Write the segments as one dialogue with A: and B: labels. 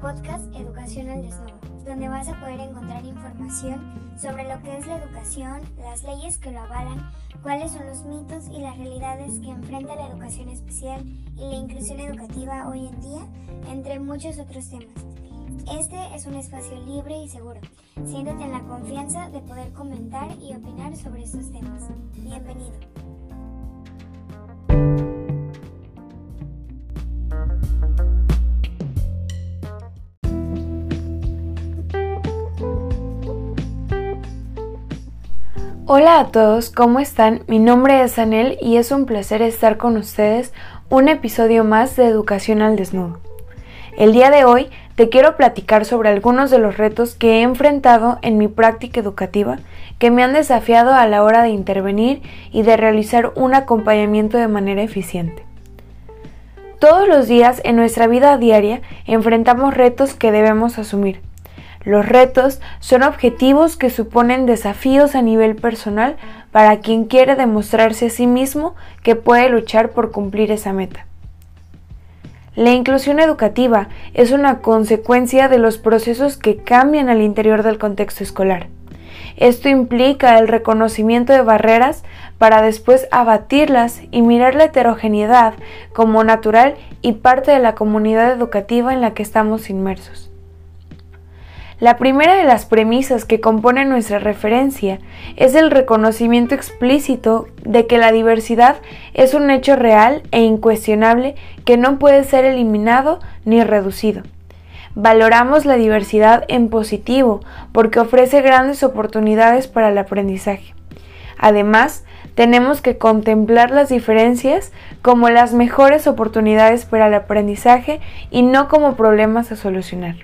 A: podcast Educación al Desnudo, donde vas a poder encontrar información sobre lo que es la educación, las leyes que lo avalan, cuáles son los mitos y las realidades que enfrenta la educación especial y la inclusión educativa hoy en día, entre muchos otros temas. Este es un espacio libre y seguro. Siéntate en la confianza de poder comentar y opinar sobre estos temas. Bienvenido.
B: Hola a todos, ¿cómo están? Mi nombre es Anel y es un placer estar con ustedes un episodio más de Educación al Desnudo. El día de hoy te quiero platicar sobre algunos de los retos que he enfrentado en mi práctica educativa que me han desafiado a la hora de intervenir y de realizar un acompañamiento de manera eficiente. Todos los días en nuestra vida diaria enfrentamos retos que debemos asumir, los retos son objetivos que suponen desafíos a nivel personal para quien quiere demostrarse a sí mismo que puede luchar por cumplir esa meta. La inclusión educativa es una consecuencia de los procesos que cambian al interior del contexto escolar. Esto implica el reconocimiento de barreras para después abatirlas y mirar la heterogeneidad como natural y parte de la comunidad educativa en la que estamos inmersos. La primera de las premisas que componen nuestra referencia es el reconocimiento explícito de que la diversidad es un hecho real e incuestionable que no puede ser eliminado ni reducido. Valoramos la diversidad en positivo porque ofrece grandes oportunidades para el aprendizaje. Además, tenemos que contemplar las diferencias como las mejores oportunidades para el aprendizaje y no como problemas a solucionar.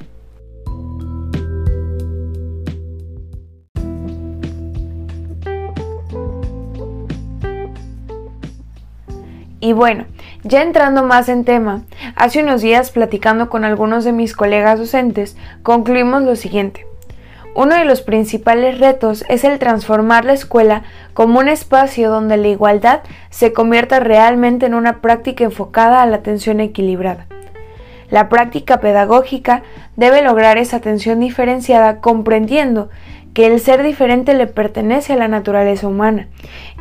B: Y bueno, ya entrando más en tema, hace unos días platicando con algunos de mis colegas docentes, concluimos lo siguiente. Uno de los principales retos es el transformar la escuela como un espacio donde la igualdad se convierta realmente en una práctica enfocada a la atención equilibrada. La práctica pedagógica debe lograr esa atención diferenciada comprendiendo que el ser diferente le pertenece a la naturaleza humana.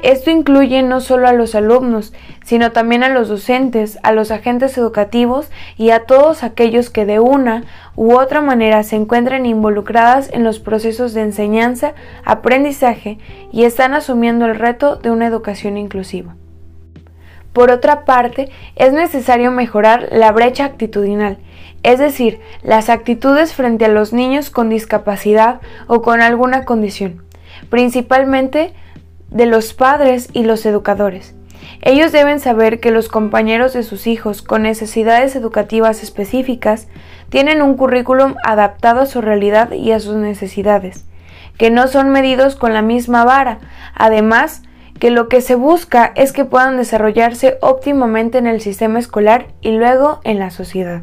B: Esto incluye no solo a los alumnos, sino también a los docentes, a los agentes educativos y a todos aquellos que de una u otra manera se encuentren involucradas en los procesos de enseñanza, aprendizaje y están asumiendo el reto de una educación inclusiva. Por otra parte, es necesario mejorar la brecha actitudinal, es decir, las actitudes frente a los niños con discapacidad o con alguna condición, principalmente de los padres y los educadores. Ellos deben saber que los compañeros de sus hijos con necesidades educativas específicas tienen un currículum adaptado a su realidad y a sus necesidades, que no son medidos con la misma vara. Además, que lo que se busca es que puedan desarrollarse óptimamente en el sistema escolar y luego en la sociedad.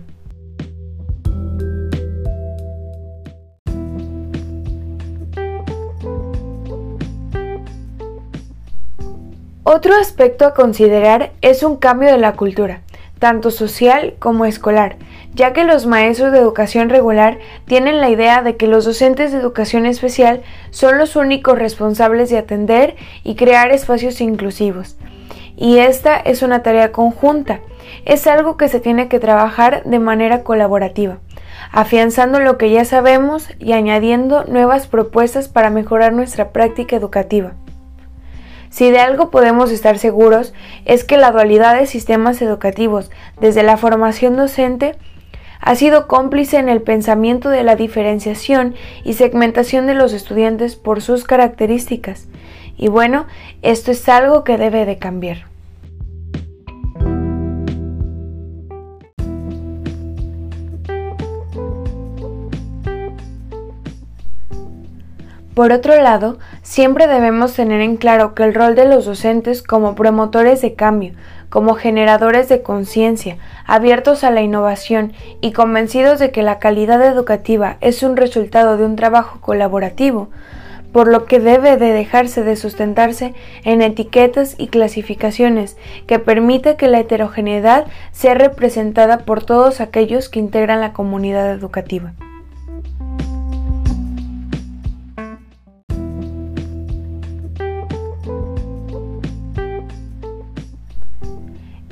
B: Otro aspecto a considerar es un cambio de la cultura, tanto social como escolar, ya que los maestros de educación regular tienen la idea de que los docentes de educación especial son los únicos responsables de atender y crear espacios inclusivos. Y esta es una tarea conjunta, es algo que se tiene que trabajar de manera colaborativa, afianzando lo que ya sabemos y añadiendo nuevas propuestas para mejorar nuestra práctica educativa. Si de algo podemos estar seguros es que la dualidad de sistemas educativos desde la formación docente ha sido cómplice en el pensamiento de la diferenciación y segmentación de los estudiantes por sus características. Y bueno, esto es algo que debe de cambiar. Por otro lado, siempre debemos tener en claro que el rol de los docentes como promotores de cambio, como generadores de conciencia, abiertos a la innovación y convencidos de que la calidad educativa es un resultado de un trabajo colaborativo, por lo que debe de dejarse de sustentarse en etiquetas y clasificaciones que permite que la heterogeneidad sea representada por todos aquellos que integran la comunidad educativa.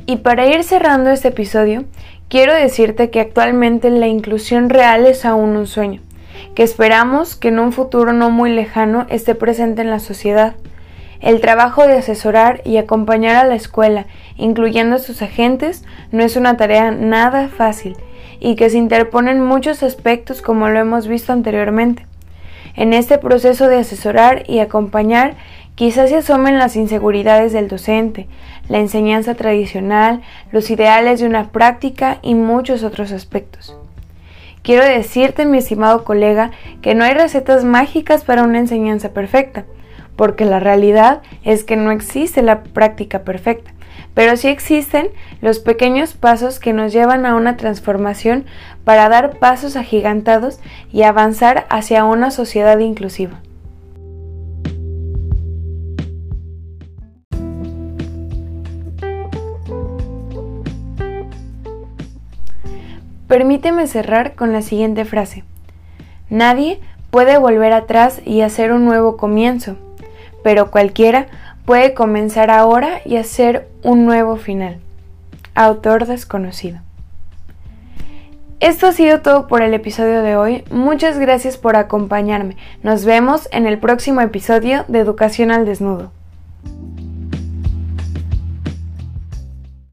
B: Y para ir cerrando este episodio, quiero decirte que actualmente la inclusión real es aún un sueño, que esperamos que en un futuro no muy lejano esté presente en la sociedad. El trabajo de asesorar y acompañar a la escuela, incluyendo a sus agentes, no es una tarea nada fácil y que se interponen muchos aspectos como lo hemos visto anteriormente. En este proceso de asesorar y acompañar Quizás se asomen las inseguridades del docente, la enseñanza tradicional, los ideales de una práctica y muchos otros aspectos. Quiero decirte, mi estimado colega, que no hay recetas mágicas para una enseñanza perfecta, porque la realidad es que no existe la práctica perfecta, pero sí existen los pequeños pasos que nos llevan a una transformación para dar pasos agigantados y avanzar hacia una sociedad inclusiva. Permíteme cerrar con la siguiente frase. Nadie puede volver atrás y hacer un nuevo comienzo, pero cualquiera puede comenzar ahora y hacer un nuevo final. Autor desconocido. Esto ha sido todo por el episodio de hoy. Muchas gracias por acompañarme. Nos vemos en el próximo episodio de Educación al Desnudo.